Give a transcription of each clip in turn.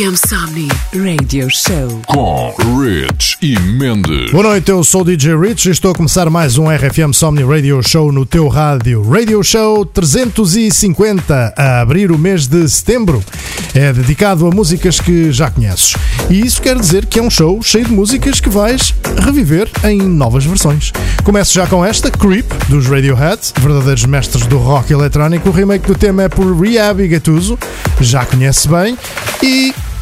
RFM Somni Radio Show com Rich e Mendes. Boa noite, eu sou o DJ Rich e estou a começar mais um RFM Somni Radio Show no teu rádio. Radio Show 350 a abrir o mês de setembro. É dedicado a músicas que já conheces. E isso quer dizer que é um show cheio de músicas que vais reviver em novas versões. Começo já com esta, Creep, dos Radiohead, verdadeiros mestres do rock eletrónico. O remake do tema é por Rehab e Gattuso, já conhece bem, e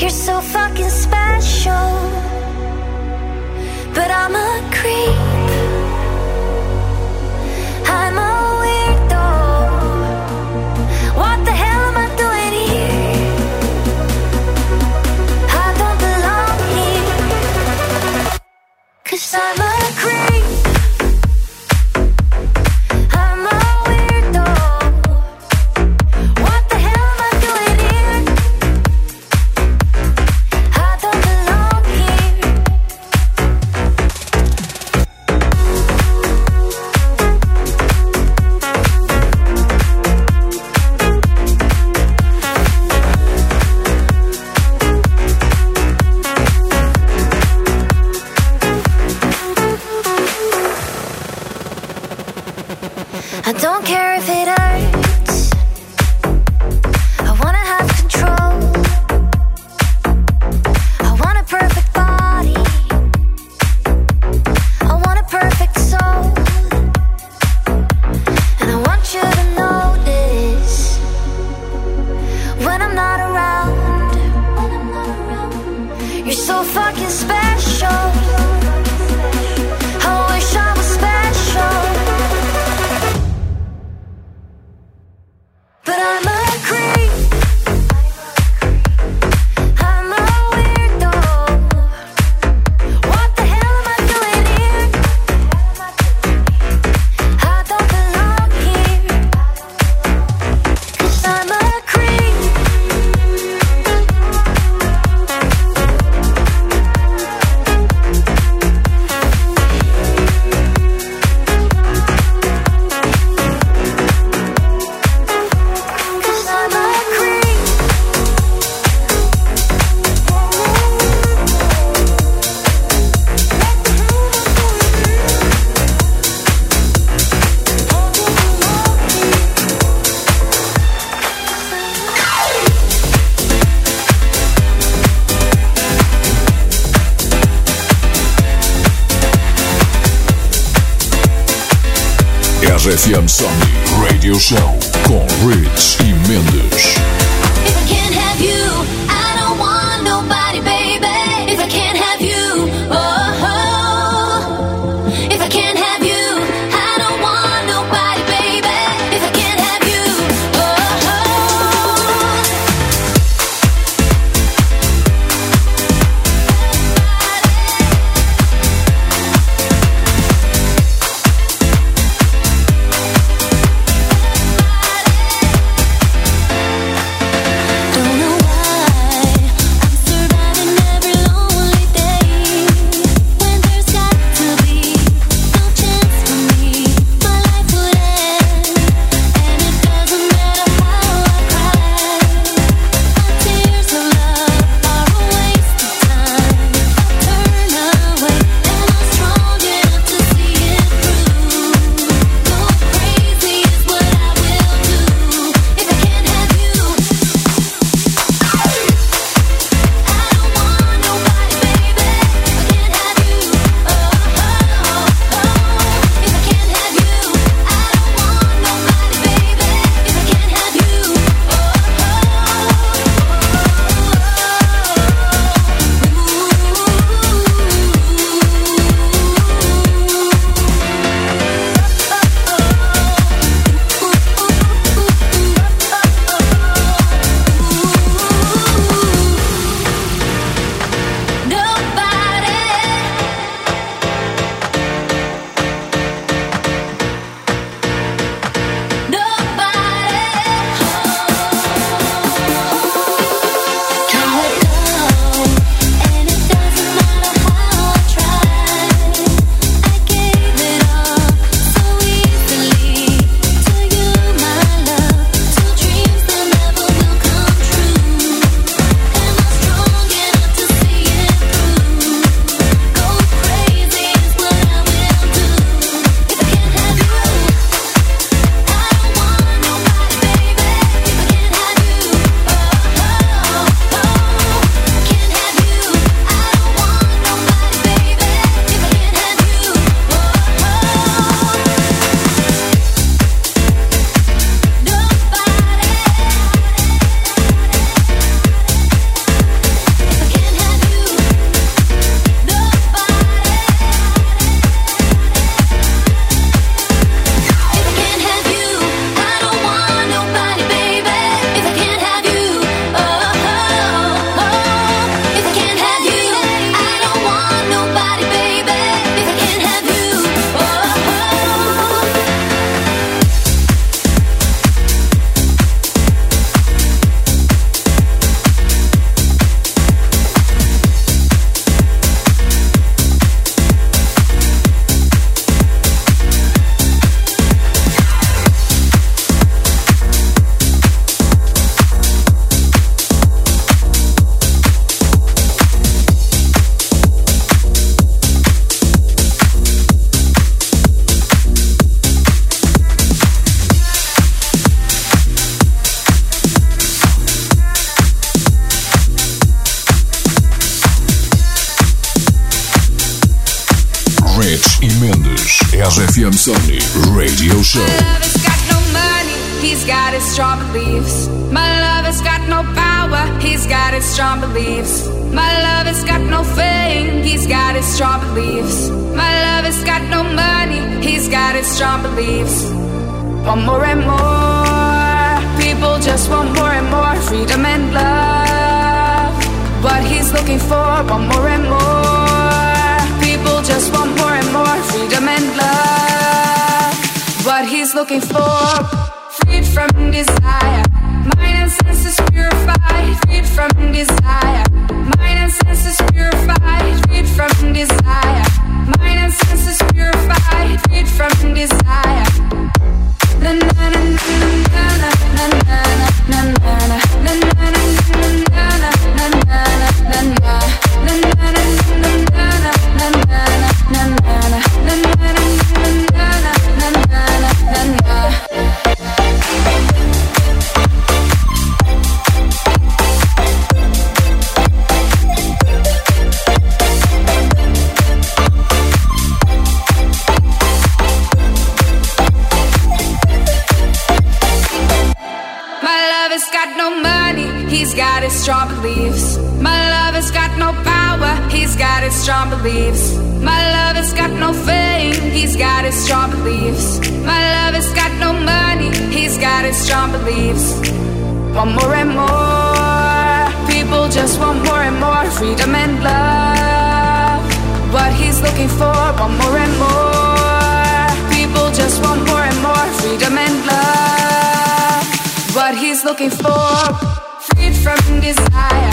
You're so fucking special. But I'm a creep. I'm a weirdo. What the hell am I doing here? I don't belong here. Cause I'm a creep. RFM Somni Radio Show com Rich e Mendes. RFM Insomnia Radio Show. My love has got no money, he's got his strong beliefs. My love has got no power, he's got his strong beliefs. My love has got no fame, he's got his strong beliefs. My love has got no money, he's got his strong beliefs. Want more and more, people just want more and more freedom and love. What he's looking for, want more and more. Just want more and more freedom and love. What he's looking for, freed from desire. Mind and senses purified, freed from desire. Mind and senses purified, freed from desire. Mind and senses purified, freed from desire. Na na na na na na na na na na na na na na na na na na My his strong beliefs. My love has got no money, he's got his strong beliefs. Want more and more, people just want more and more freedom and love. What he's looking for, want more and more. People just want more and more freedom and love what he's looking for. Freed from desire,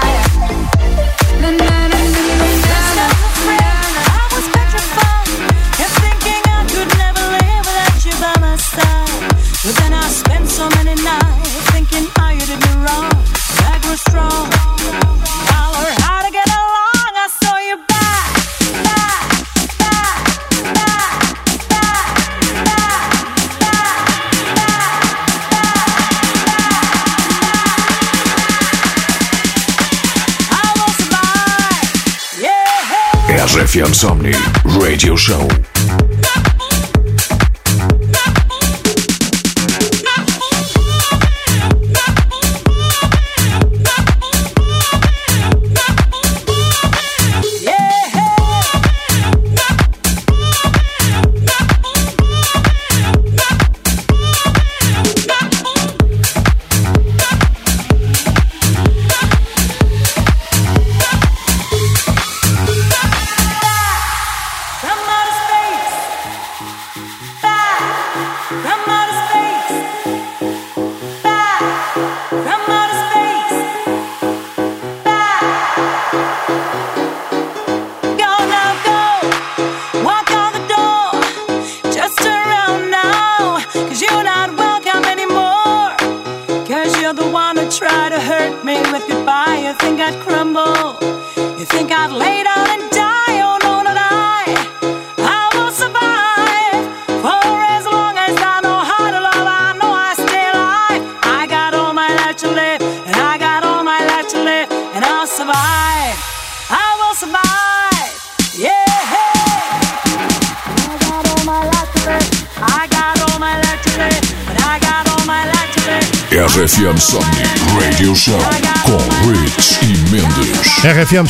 Show.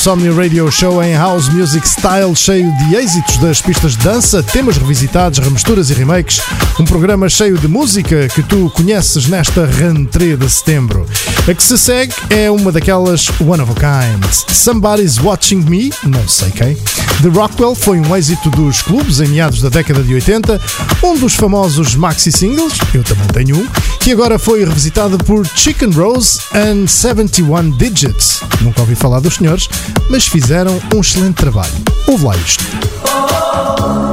Insomnia Radio Show em House Music Style, cheio de êxitos das pistas de dança, temas revisitados, remisturas e remakes. Um programa cheio de música que tu conheces nesta rentrée de setembro. A que se segue é uma daquelas one of a kind. Somebody's Watching Me, não sei quem. The Rockwell foi um êxito dos clubes em meados da década de 80, um dos famosos maxi singles, eu também tenho um, que agora foi revisitado por Chicken Rose and 71 Digits. Nunca ouvi falar dos senhores, mas fizeram um excelente trabalho. Ouve lá isto.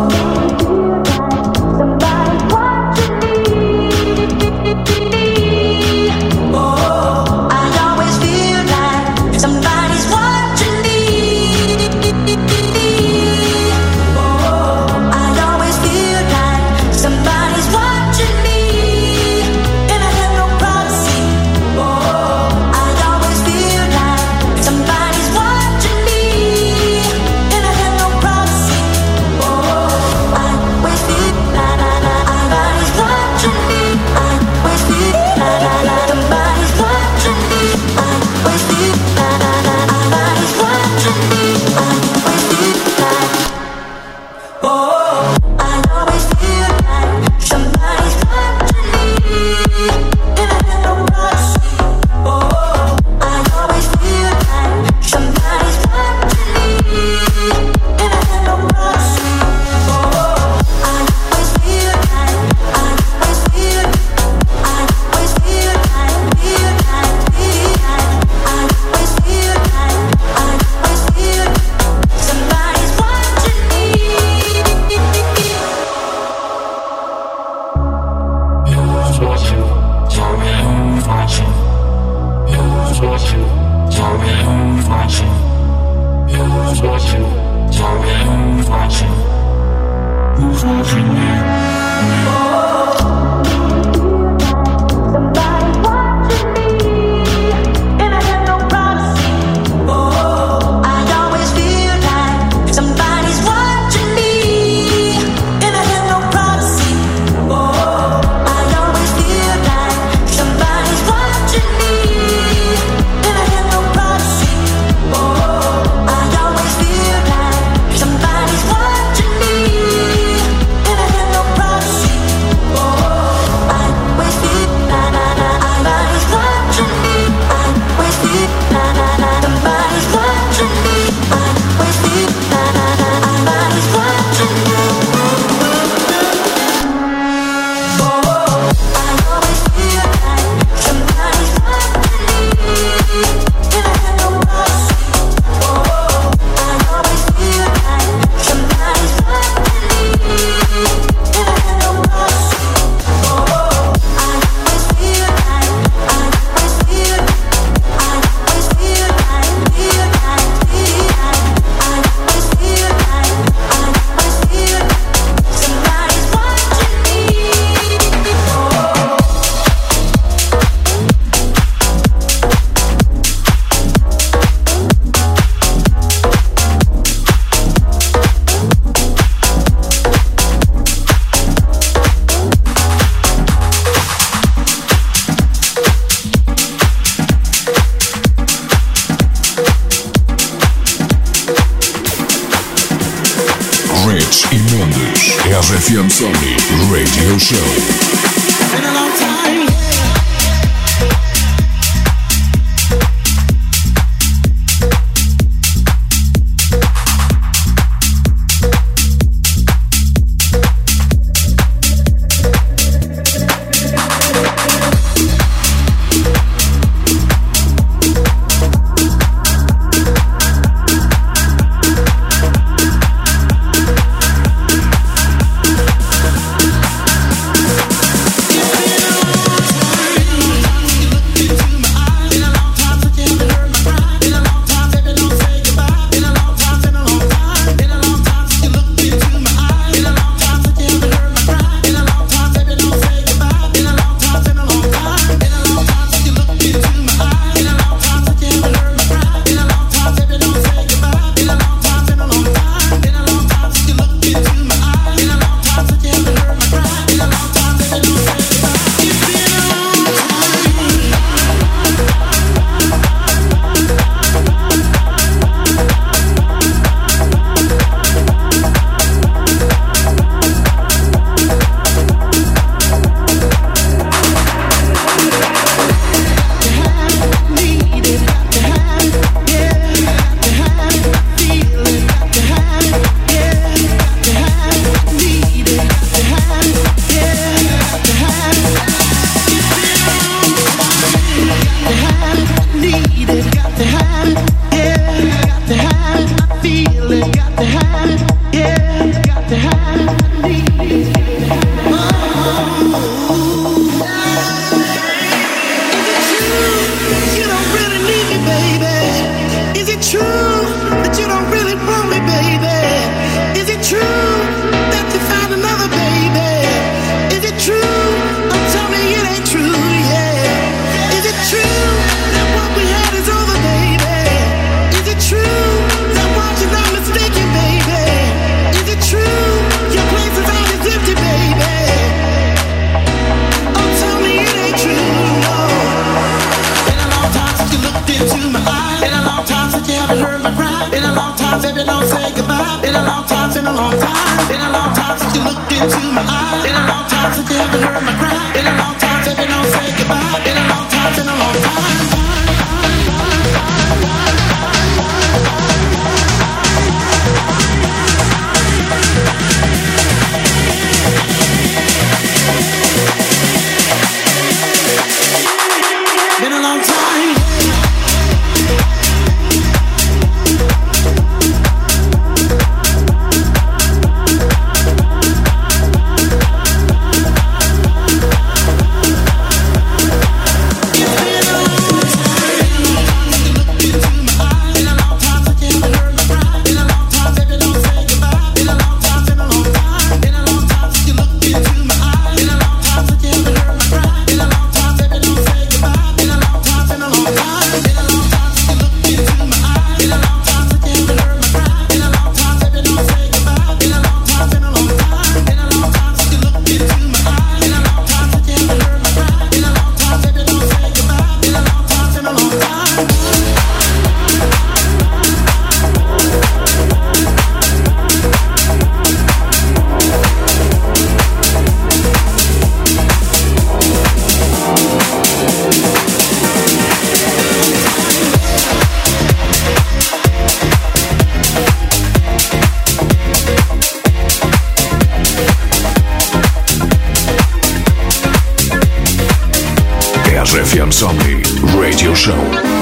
Zombie Radio Show.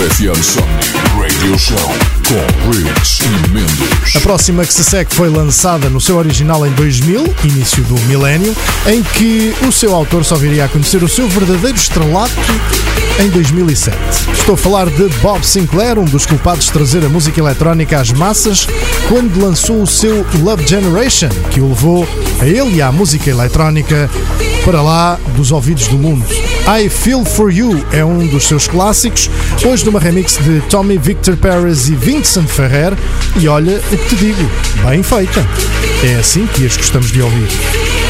FM Sonic Radio Show com e Mendes. A próxima que se segue foi lançada no seu original em 2000, início do milénio, em que o seu autor só viria a conhecer o seu verdadeiro estrelato em 2007. Estou a falar de Bob Sinclair, um dos culpados de trazer a música eletrónica às massas, quando lançou o seu Love Generation, que o levou a ele e à música eletrónica para lá dos ouvidos do mundo. I Feel For You é um dos seus clássicos, hoje numa remix de Tommy Victor Perez e Vincent Ferrer, e olha o que te digo, bem feita. É assim que as gostamos de ouvir.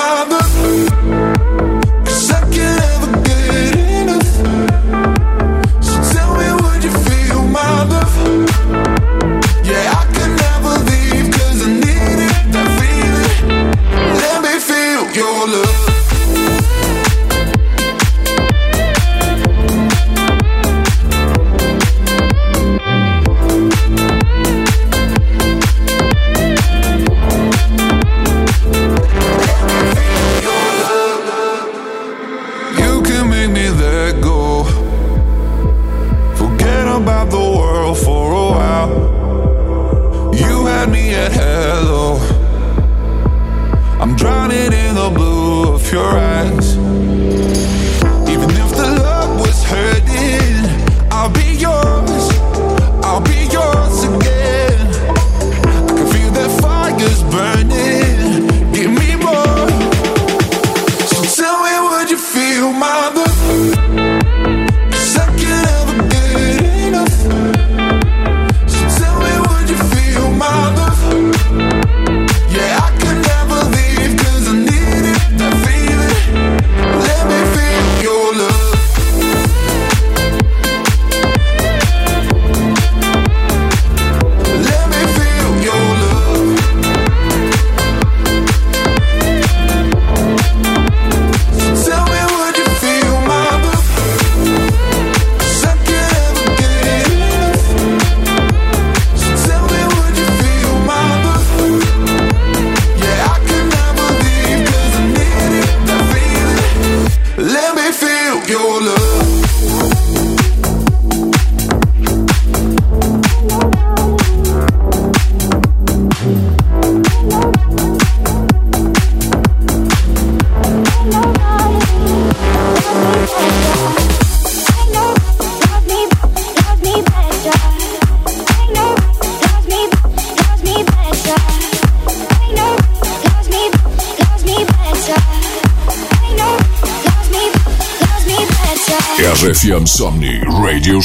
Swimming in the blue of your eyes.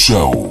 Show.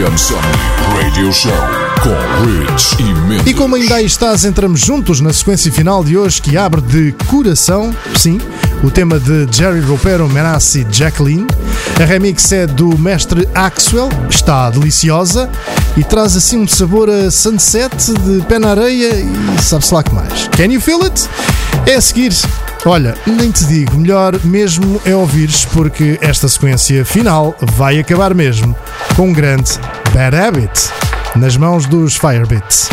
RFM Somni Radio Show com Rich e Mendes. E como ainda aí estás, entramos juntos na sequência final de hoje que abre de coração, sim, o tema de Jerry Ropero, Menassi Jacqueline. A remix é do mestre Axwell, está deliciosa e traz assim um sabor a sunset de pé na areia e sabe-se lá que mais. Can you feel it? É a seguir. Olha, nem te digo, melhor mesmo é ouvires porque esta sequência final vai acabar mesmo com um grande Bad Habit nas mãos dos Firebits.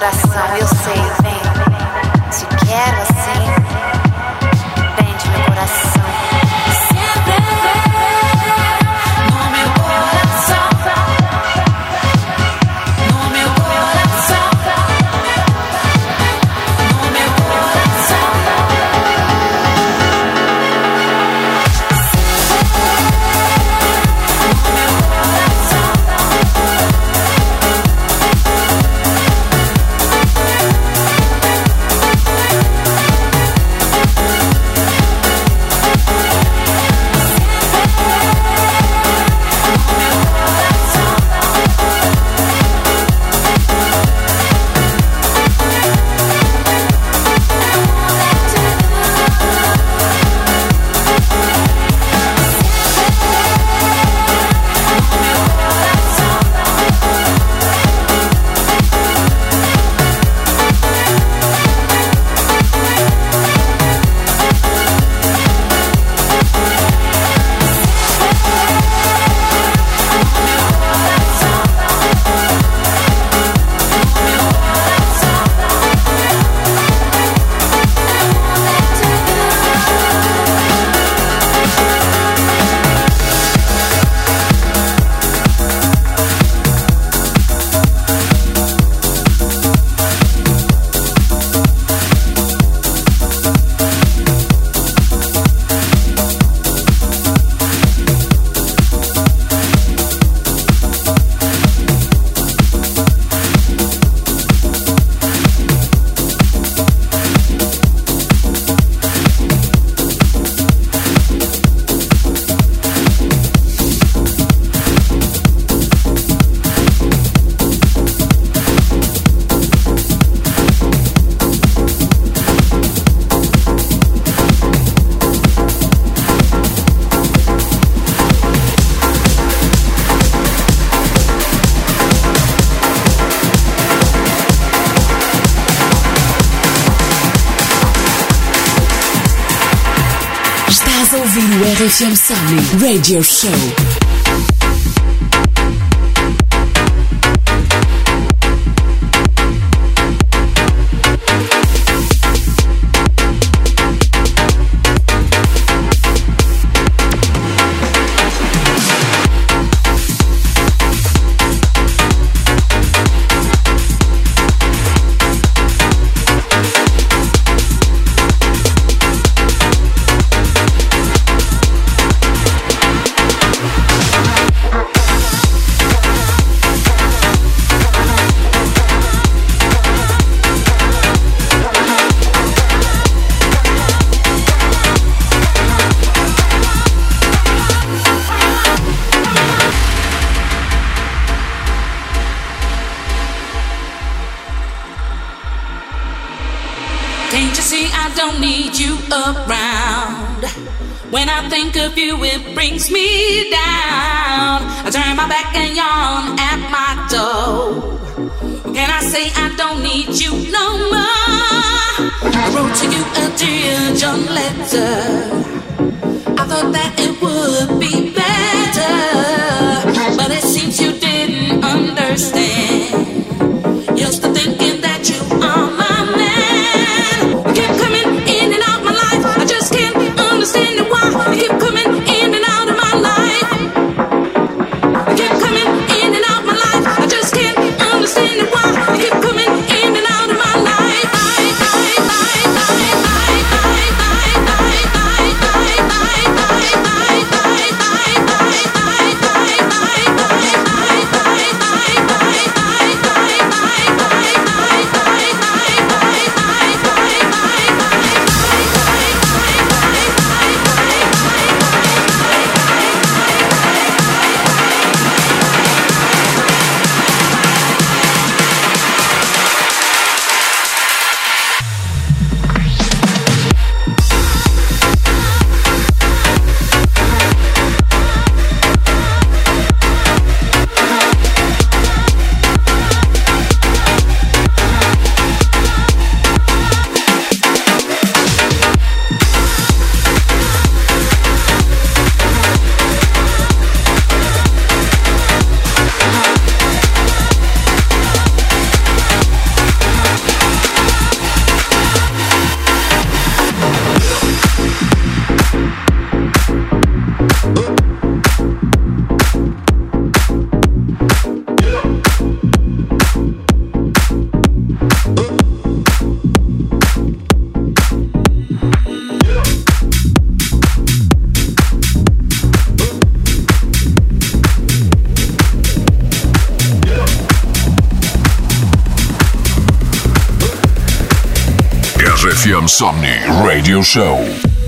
coração. Eu o RFM Radio Show. Brings me down. I turn my back and yawn at my door. Can I say I don't need you no more? I wrote to you a dear John letter. I thought that Insomnia Radio Show.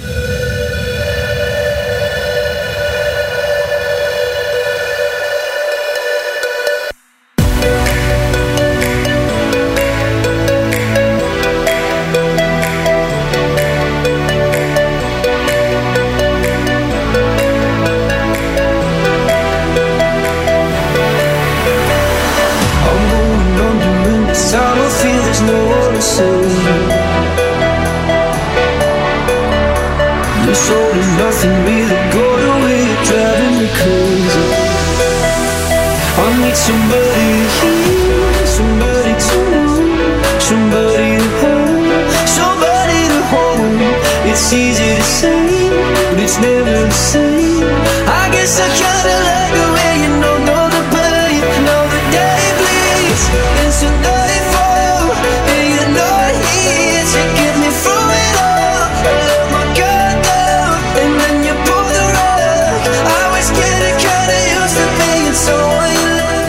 But it's never the same. I guess I kinda like the way you know, know the pain, know the day bleeds into nightfall, and you're not here to get me through it all. I let my guard down, and then you pull the rug. I was getting kinda used to being someone you love.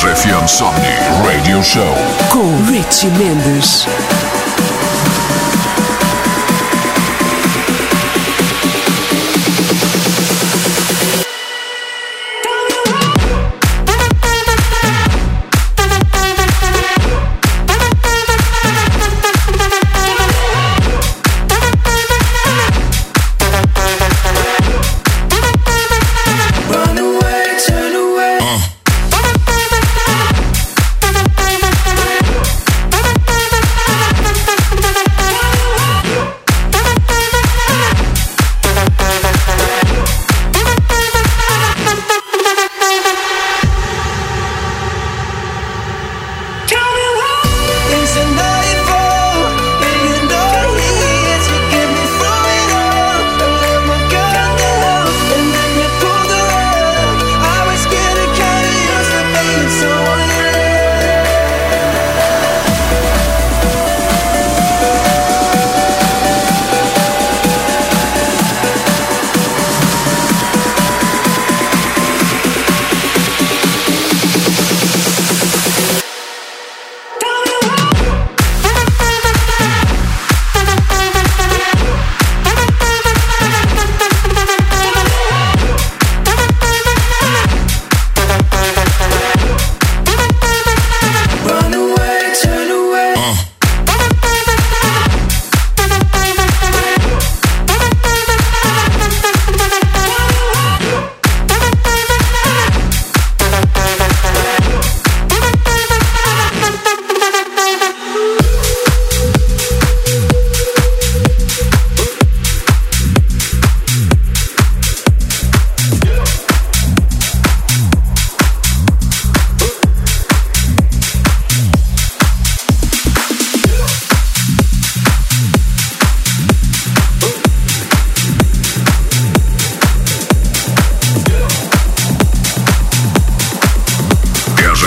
RFM Insomnia Radio Show. Com Richie Mendes.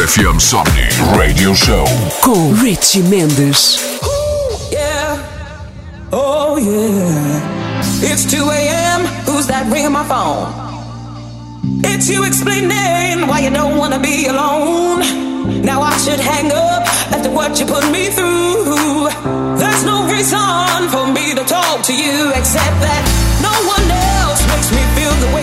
RFM Insomnia Radio Show. Com Richie Mendes. Yeah. Oh, yeah. It's 2 a.m. Who's that ringing my phone? It's you explaining why you don't want to be alone. Now I should hang up after what you put me through. There's no reason for me to talk to you except that no one else makes me feel the way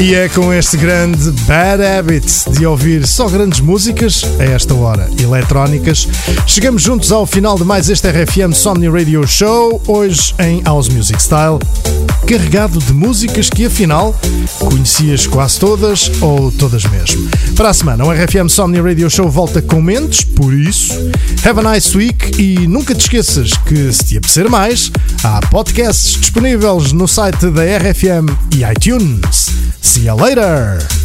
E é com este grande bad habit de ouvir só grandes músicas a esta hora, eletrónicas. Chegamos juntos ao final de mais este RFM Somni Radio Show, hoje em House Music Style, carregado de músicas que afinal conhecias quase todas ou todas mesmo. Para a semana, o RFM Somni Radio Show volta com mentes, por isso, have a nice week e nunca te esqueças que se te apetecer mais, há podcasts disponíveis no site da RFM e iTunes. See you later!